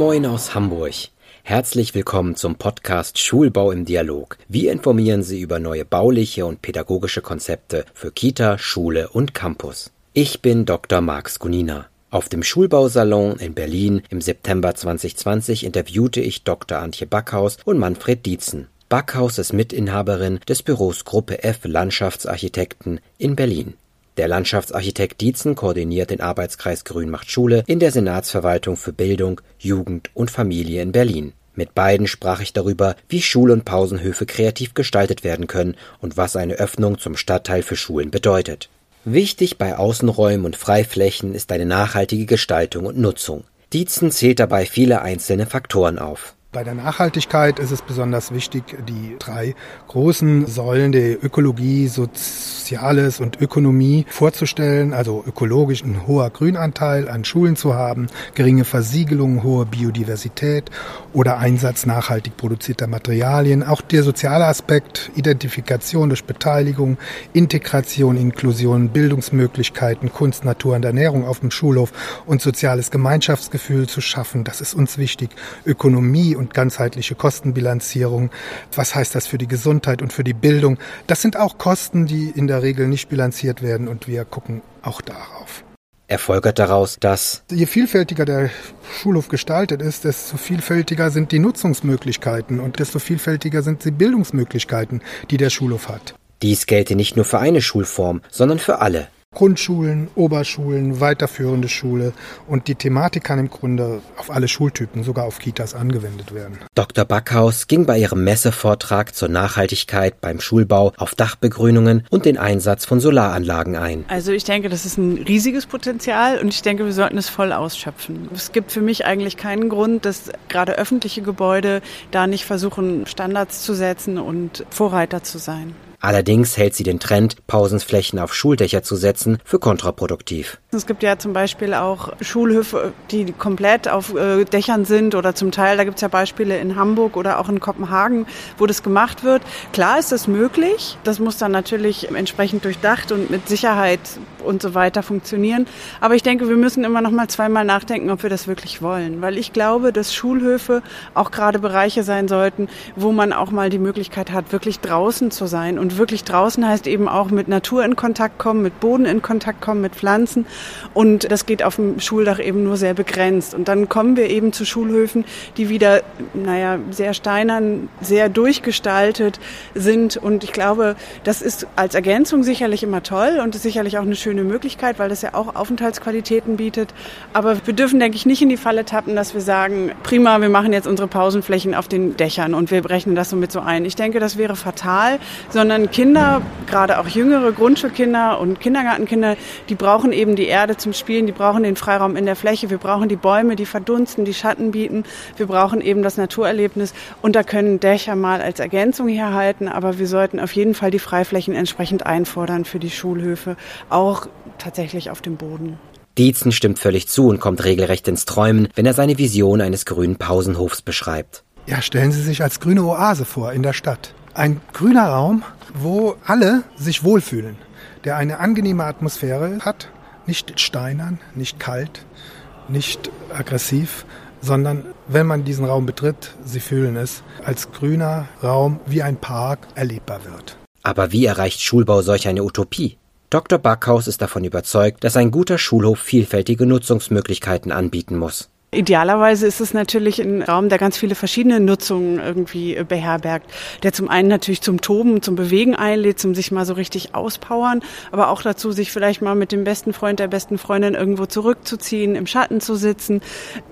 Moin aus Hamburg. Herzlich willkommen zum Podcast Schulbau im Dialog. Wir informieren Sie über neue bauliche und pädagogische Konzepte für Kita, Schule und Campus. Ich bin Dr. Marx Gunina. Auf dem Schulbausalon in Berlin im September 2020 interviewte ich Dr. Antje Backhaus und Manfred Dietzen. Backhaus ist Mitinhaberin des Büros Gruppe F Landschaftsarchitekten in Berlin. Der Landschaftsarchitekt Dietzen koordiniert den Arbeitskreis Grün macht Schule in der Senatsverwaltung für Bildung, Jugend und Familie in Berlin. Mit beiden sprach ich darüber, wie Schul- und Pausenhöfe kreativ gestaltet werden können und was eine Öffnung zum Stadtteil für Schulen bedeutet. Wichtig bei Außenräumen und Freiflächen ist eine nachhaltige Gestaltung und Nutzung. Dietzen zählt dabei viele einzelne Faktoren auf. Bei der Nachhaltigkeit ist es besonders wichtig, die drei großen Säulen der Ökologie, Soziales und Ökonomie vorzustellen. Also ökologisch ein hoher Grünanteil an Schulen zu haben, geringe Versiegelung, hohe Biodiversität oder Einsatz nachhaltig produzierter Materialien. Auch der soziale Aspekt, Identifikation durch Beteiligung, Integration, Inklusion, Bildungsmöglichkeiten, Kunst, Natur und Ernährung auf dem Schulhof und soziales Gemeinschaftsgefühl zu schaffen. Das ist uns wichtig. Ökonomie und ganzheitliche Kostenbilanzierung. Was heißt das für die Gesundheit und für die Bildung? Das sind auch Kosten, die in der Regel nicht bilanziert werden und wir gucken auch darauf. Er folgert daraus, dass je vielfältiger der Schulhof gestaltet ist, desto vielfältiger sind die Nutzungsmöglichkeiten und desto vielfältiger sind die Bildungsmöglichkeiten, die der Schulhof hat. Dies gelte nicht nur für eine Schulform, sondern für alle. Grundschulen, Oberschulen, weiterführende Schule und die Thematik kann im Grunde auf alle Schultypen, sogar auf Kitas angewendet werden. Dr. Backhaus ging bei ihrem Messevortrag zur Nachhaltigkeit beim Schulbau auf Dachbegrünungen und den Einsatz von Solaranlagen ein. Also ich denke, das ist ein riesiges Potenzial und ich denke, wir sollten es voll ausschöpfen. Es gibt für mich eigentlich keinen Grund, dass gerade öffentliche Gebäude da nicht versuchen, Standards zu setzen und Vorreiter zu sein. Allerdings hält sie den Trend, Pausenflächen auf Schuldächer zu setzen, für kontraproduktiv. Es gibt ja zum Beispiel auch Schulhöfe, die komplett auf äh, Dächern sind oder zum Teil, da gibt es ja Beispiele in Hamburg oder auch in Kopenhagen, wo das gemacht wird. Klar ist das möglich, das muss dann natürlich entsprechend durchdacht und mit Sicherheit und so weiter funktionieren. Aber ich denke, wir müssen immer noch mal zweimal nachdenken, ob wir das wirklich wollen. Weil ich glaube, dass Schulhöfe auch gerade Bereiche sein sollten, wo man auch mal die Möglichkeit hat, wirklich draußen zu sein und und wirklich draußen heißt eben auch mit Natur in Kontakt kommen, mit Boden in Kontakt kommen, mit Pflanzen. Und das geht auf dem Schuldach eben nur sehr begrenzt. Und dann kommen wir eben zu Schulhöfen, die wieder, naja, sehr steinern, sehr durchgestaltet sind. Und ich glaube, das ist als Ergänzung sicherlich immer toll und ist sicherlich auch eine schöne Möglichkeit, weil das ja auch Aufenthaltsqualitäten bietet. Aber wir dürfen, denke ich, nicht in die Falle tappen, dass wir sagen, prima, wir machen jetzt unsere Pausenflächen auf den Dächern und wir rechnen das so mit so ein. Ich denke, das wäre fatal, sondern Kinder, gerade auch jüngere Grundschulkinder und Kindergartenkinder, die brauchen eben die Erde zum Spielen, die brauchen den Freiraum in der Fläche, wir brauchen die Bäume, die verdunsten, die Schatten bieten, wir brauchen eben das Naturerlebnis und da können Dächer mal als Ergänzung herhalten, aber wir sollten auf jeden Fall die Freiflächen entsprechend einfordern für die Schulhöfe, auch tatsächlich auf dem Boden. Dietzen stimmt völlig zu und kommt regelrecht ins Träumen, wenn er seine Vision eines grünen Pausenhofs beschreibt. Ja, stellen Sie sich als grüne Oase vor in der Stadt. Ein grüner Raum, wo alle sich wohlfühlen, der eine angenehme Atmosphäre hat, nicht steinern, nicht kalt, nicht aggressiv, sondern wenn man diesen Raum betritt, Sie fühlen es, als grüner Raum wie ein Park erlebbar wird. Aber wie erreicht Schulbau solch eine Utopie? Dr. Backhaus ist davon überzeugt, dass ein guter Schulhof vielfältige Nutzungsmöglichkeiten anbieten muss. Idealerweise ist es natürlich ein Raum, der ganz viele verschiedene Nutzungen irgendwie äh, beherbergt. Der zum einen natürlich zum Toben, zum Bewegen einlädt, zum sich mal so richtig auspowern, aber auch dazu, sich vielleicht mal mit dem besten Freund, der besten Freundin irgendwo zurückzuziehen, im Schatten zu sitzen,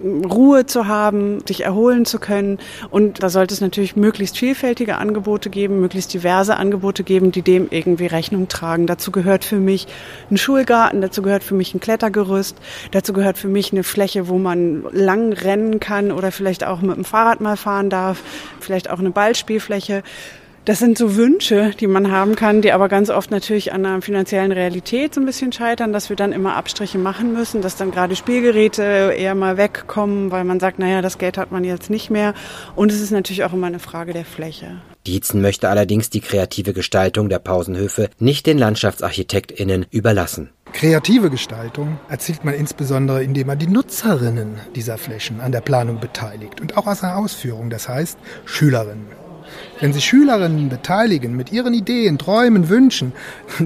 Ruhe zu haben, sich erholen zu können. Und da sollte es natürlich möglichst vielfältige Angebote geben, möglichst diverse Angebote geben, die dem irgendwie Rechnung tragen. Dazu gehört für mich ein Schulgarten, dazu gehört für mich ein Klettergerüst, dazu gehört für mich eine Fläche, wo man lang rennen kann oder vielleicht auch mit dem Fahrrad mal fahren darf, vielleicht auch eine Ballspielfläche. Das sind so Wünsche, die man haben kann, die aber ganz oft natürlich an einer finanziellen Realität so ein bisschen scheitern, dass wir dann immer Abstriche machen müssen, dass dann gerade Spielgeräte eher mal wegkommen, weil man sagt, naja, das Geld hat man jetzt nicht mehr. Und es ist natürlich auch immer eine Frage der Fläche. Dietzen möchte allerdings die kreative Gestaltung der Pausenhöfe nicht den LandschaftsarchitektInnen überlassen. Kreative Gestaltung erzielt man insbesondere, indem man die Nutzerinnen dieser Flächen an der Planung beteiligt und auch aus der Ausführung, das heißt Schülerinnen. Wenn Sie Schülerinnen beteiligen mit ihren Ideen, Träumen, Wünschen,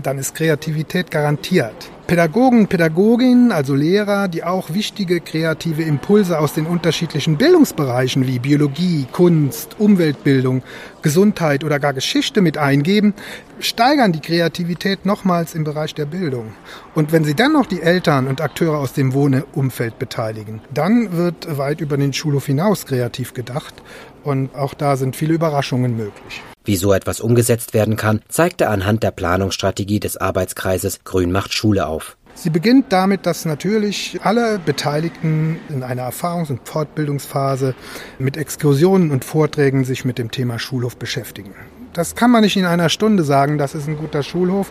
dann ist Kreativität garantiert. Pädagogen, Pädagoginnen, also Lehrer, die auch wichtige kreative Impulse aus den unterschiedlichen Bildungsbereichen wie Biologie, Kunst, Umweltbildung, Gesundheit oder gar Geschichte mit eingeben, steigern die Kreativität nochmals im Bereich der Bildung. Und wenn sie dann noch die Eltern und Akteure aus dem Wohnumfeld beteiligen, dann wird weit über den Schulhof hinaus kreativ gedacht und auch da sind viele Überraschungen möglich. Wie so etwas umgesetzt werden kann, zeigt er anhand der Planungsstrategie des Arbeitskreises Grün macht Schule auf. Sie beginnt damit, dass natürlich alle Beteiligten in einer Erfahrungs- und Fortbildungsphase mit Exkursionen und Vorträgen sich mit dem Thema Schulhof beschäftigen. Das kann man nicht in einer Stunde sagen, das ist ein guter Schulhof.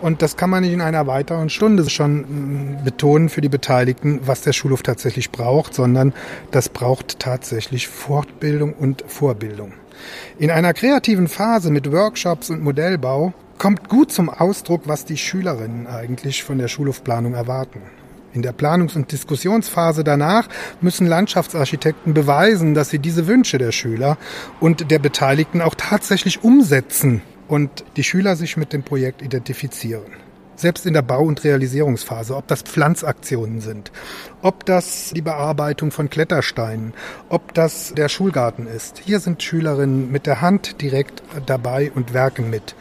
Und das kann man nicht in einer weiteren Stunde schon mm, betonen für die Beteiligten, was der Schulhof tatsächlich braucht, sondern das braucht tatsächlich Fortbildung und Vorbildung. In einer kreativen Phase mit Workshops und Modellbau kommt gut zum Ausdruck, was die Schülerinnen eigentlich von der Schulhofplanung erwarten. In der Planungs- und Diskussionsphase danach müssen Landschaftsarchitekten beweisen, dass sie diese Wünsche der Schüler und der Beteiligten auch tatsächlich umsetzen und die Schüler sich mit dem Projekt identifizieren. Selbst in der Bau- und Realisierungsphase, ob das Pflanzaktionen sind, ob das die Bearbeitung von Klettersteinen, ob das der Schulgarten ist. Hier sind Schülerinnen mit der Hand direkt dabei und werken mit.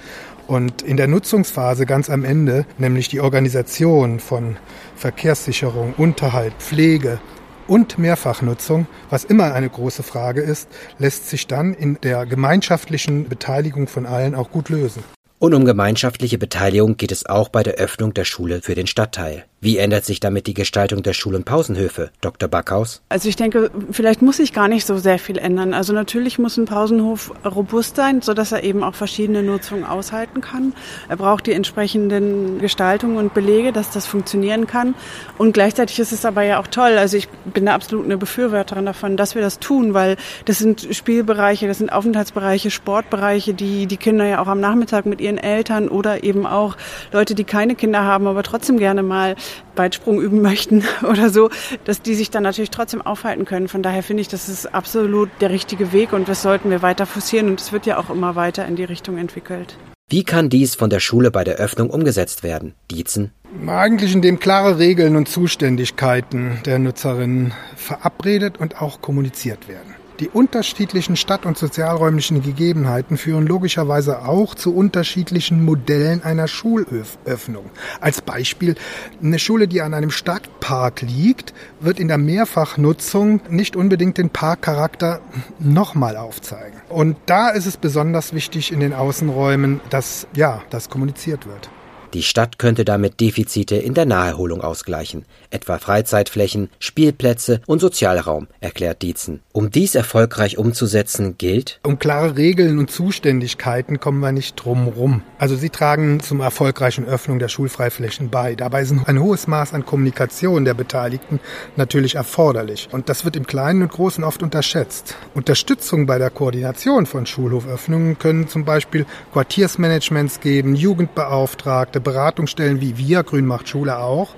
Und in der Nutzungsphase ganz am Ende, nämlich die Organisation von Verkehrssicherung, Unterhalt, Pflege und Mehrfachnutzung, was immer eine große Frage ist, lässt sich dann in der gemeinschaftlichen Beteiligung von allen auch gut lösen. Und um gemeinschaftliche Beteiligung geht es auch bei der Öffnung der Schule für den Stadtteil. Wie ändert sich damit die Gestaltung der Schul- und Pausenhöfe, Dr. Backhaus? Also ich denke, vielleicht muss sich gar nicht so sehr viel ändern. Also natürlich muss ein Pausenhof robust sein, sodass er eben auch verschiedene Nutzungen aushalten kann. Er braucht die entsprechenden Gestaltungen und Belege, dass das funktionieren kann. Und gleichzeitig ist es aber ja auch toll. Also ich bin da absolut eine Befürworterin davon, dass wir das tun, weil das sind Spielbereiche, das sind Aufenthaltsbereiche, Sportbereiche, die die Kinder ja auch am Nachmittag mit ihren Eltern oder eben auch Leute, die keine Kinder haben, aber trotzdem gerne mal Weitsprung üben möchten oder so, dass die sich dann natürlich trotzdem aufhalten können. Von daher finde ich, das ist absolut der richtige Weg und das sollten wir weiter forcieren und es wird ja auch immer weiter in die Richtung entwickelt. Wie kann dies von der Schule bei der Öffnung umgesetzt werden? Dietzen? Eigentlich indem klare Regeln und Zuständigkeiten der Nutzerinnen verabredet und auch kommuniziert werden. Die unterschiedlichen stadt- und sozialräumlichen Gegebenheiten führen logischerweise auch zu unterschiedlichen Modellen einer Schulöffnung. Als Beispiel, eine Schule, die an einem Stadtpark liegt, wird in der Mehrfachnutzung nicht unbedingt den Parkcharakter nochmal aufzeigen. Und da ist es besonders wichtig in den Außenräumen, dass, ja, das kommuniziert wird. Die Stadt könnte damit Defizite in der Naherholung ausgleichen, etwa Freizeitflächen, Spielplätze und Sozialraum, erklärt Dietzen. Um dies erfolgreich umzusetzen, gilt, um klare Regeln und Zuständigkeiten kommen wir nicht drum rum. Also sie tragen zum erfolgreichen Öffnung der Schulfreiflächen bei. Dabei ist ein hohes Maß an Kommunikation der Beteiligten natürlich erforderlich. Und das wird im Kleinen und Großen oft unterschätzt. Unterstützung bei der Koordination von Schulhoföffnungen können zum Beispiel Quartiersmanagements geben, Jugendbeauftragte, Beratungsstellen wie wir, Grün macht Schule auch.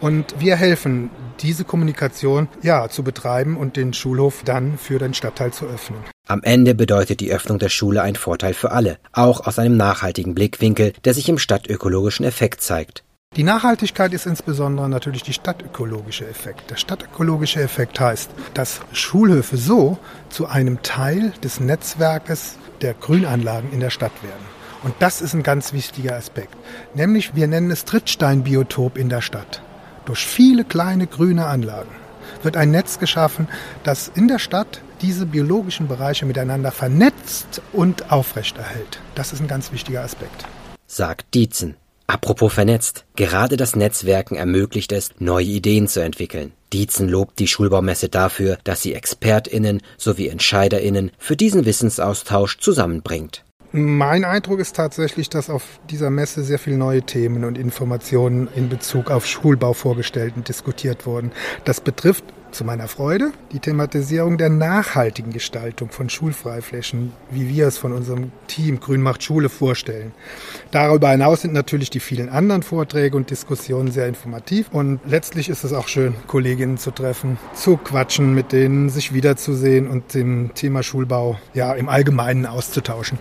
Und wir helfen, diese Kommunikation ja zu betreiben und den Schulhof dann für den Stadtteil zu öffnen. Am Ende bedeutet die Öffnung der Schule einen Vorteil für alle, auch aus einem nachhaltigen Blickwinkel, der sich im stadtökologischen Effekt zeigt. Die Nachhaltigkeit ist insbesondere natürlich die stadtökologische Effekt. Der stadtökologische Effekt heißt, dass Schulhöfe so zu einem Teil des Netzwerkes der Grünanlagen in der Stadt werden. Und das ist ein ganz wichtiger Aspekt. Nämlich, wir nennen es Trittsteinbiotop in der Stadt. Durch viele kleine grüne Anlagen wird ein Netz geschaffen, das in der Stadt diese biologischen Bereiche miteinander vernetzt und aufrechterhält. Das ist ein ganz wichtiger Aspekt. Sagt Dietzen. Apropos vernetzt. Gerade das Netzwerken ermöglicht es, neue Ideen zu entwickeln. Dietzen lobt die Schulbaumesse dafür, dass sie ExpertInnen sowie EntscheiderInnen für diesen Wissensaustausch zusammenbringt. Mein Eindruck ist tatsächlich, dass auf dieser Messe sehr viele neue Themen und Informationen in Bezug auf Schulbau vorgestellt und diskutiert wurden. Das betrifft zu meiner Freude die Thematisierung der nachhaltigen Gestaltung von Schulfreiflächen, wie wir es von unserem Team Grün macht Schule vorstellen. Darüber hinaus sind natürlich die vielen anderen Vorträge und Diskussionen sehr informativ und letztlich ist es auch schön, Kolleginnen zu treffen, zu quatschen mit denen, sich wiederzusehen und dem Thema Schulbau ja im Allgemeinen auszutauschen.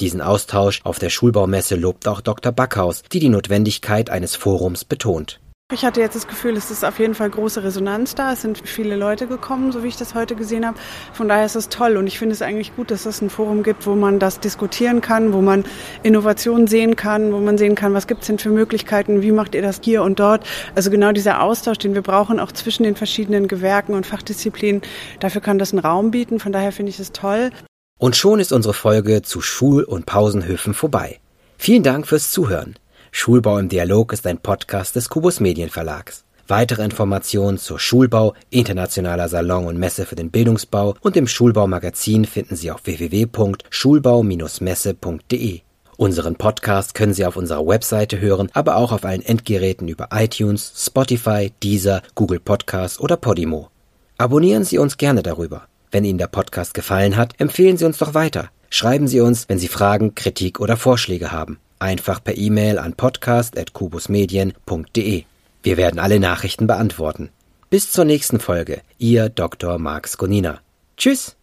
Diesen Austausch auf der Schulbaumesse lobt auch Dr. Backhaus, die die Notwendigkeit eines Forums betont. Ich hatte jetzt das Gefühl, es ist auf jeden Fall große Resonanz da. Es sind viele Leute gekommen, so wie ich das heute gesehen habe. Von daher ist es toll und ich finde es eigentlich gut, dass es ein Forum gibt, wo man das diskutieren kann, wo man Innovationen sehen kann, wo man sehen kann, was gibt es denn für Möglichkeiten, wie macht ihr das hier und dort. Also genau dieser Austausch, den wir brauchen, auch zwischen den verschiedenen Gewerken und Fachdisziplinen, dafür kann das einen Raum bieten. Von daher finde ich es toll. Und schon ist unsere Folge zu Schul- und Pausenhöfen vorbei. Vielen Dank fürs Zuhören. Schulbau im Dialog ist ein Podcast des Kubus Medienverlags. Weitere Informationen zur Schulbau, internationaler Salon und Messe für den Bildungsbau und dem Schulbaumagazin finden Sie auf www.schulbau-messe.de. Unseren Podcast können Sie auf unserer Webseite hören, aber auch auf allen Endgeräten über iTunes, Spotify, Deezer, Google Podcast oder Podimo. Abonnieren Sie uns gerne darüber. Wenn Ihnen der Podcast gefallen hat, empfehlen Sie uns doch weiter. Schreiben Sie uns, wenn Sie Fragen, Kritik oder Vorschläge haben. Einfach per E-Mail an podcast.kubusmedien.de. Wir werden alle Nachrichten beantworten. Bis zur nächsten Folge. Ihr Dr. Marx Gonina. Tschüss!